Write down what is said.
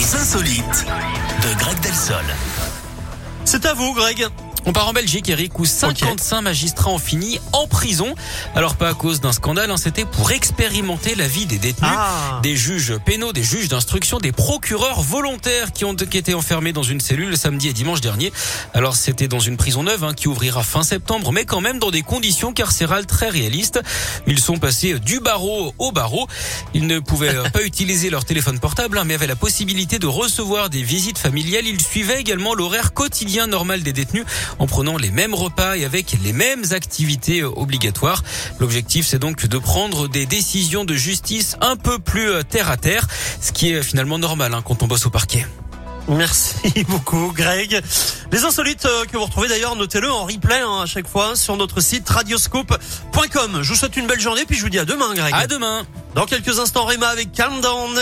Les insolites de Greg Delsol. C'est à vous, Greg. On part en Belgique, Eric, où 55 magistrats ont fini en prison. Alors pas à cause d'un scandale, hein, c'était pour expérimenter la vie des détenus. Ah. Des juges pénaux, des juges d'instruction, des procureurs volontaires qui ont qui étaient enfermés dans une cellule samedi et dimanche dernier. Alors c'était dans une prison neuve hein, qui ouvrira fin septembre, mais quand même dans des conditions carcérales très réalistes. Ils sont passés du barreau au barreau. Ils ne pouvaient pas utiliser leur téléphone portable, hein, mais avaient la possibilité de recevoir des visites familiales. Ils suivaient également l'horaire quotidien normal des détenus en prenant les mêmes repas et avec les mêmes activités euh, obligatoires. L'objectif, c'est donc de prendre des décisions de justice un peu plus euh, terre à terre, ce qui est finalement normal hein, quand on bosse au parquet. Merci beaucoup, Greg. Les insolites euh, que vous retrouvez d'ailleurs, notez-le en replay hein, à chaque fois sur notre site radioscope.com. Je vous souhaite une belle journée, puis je vous dis à demain, Greg. À demain. Dans quelques instants, Réma avec Calm Down.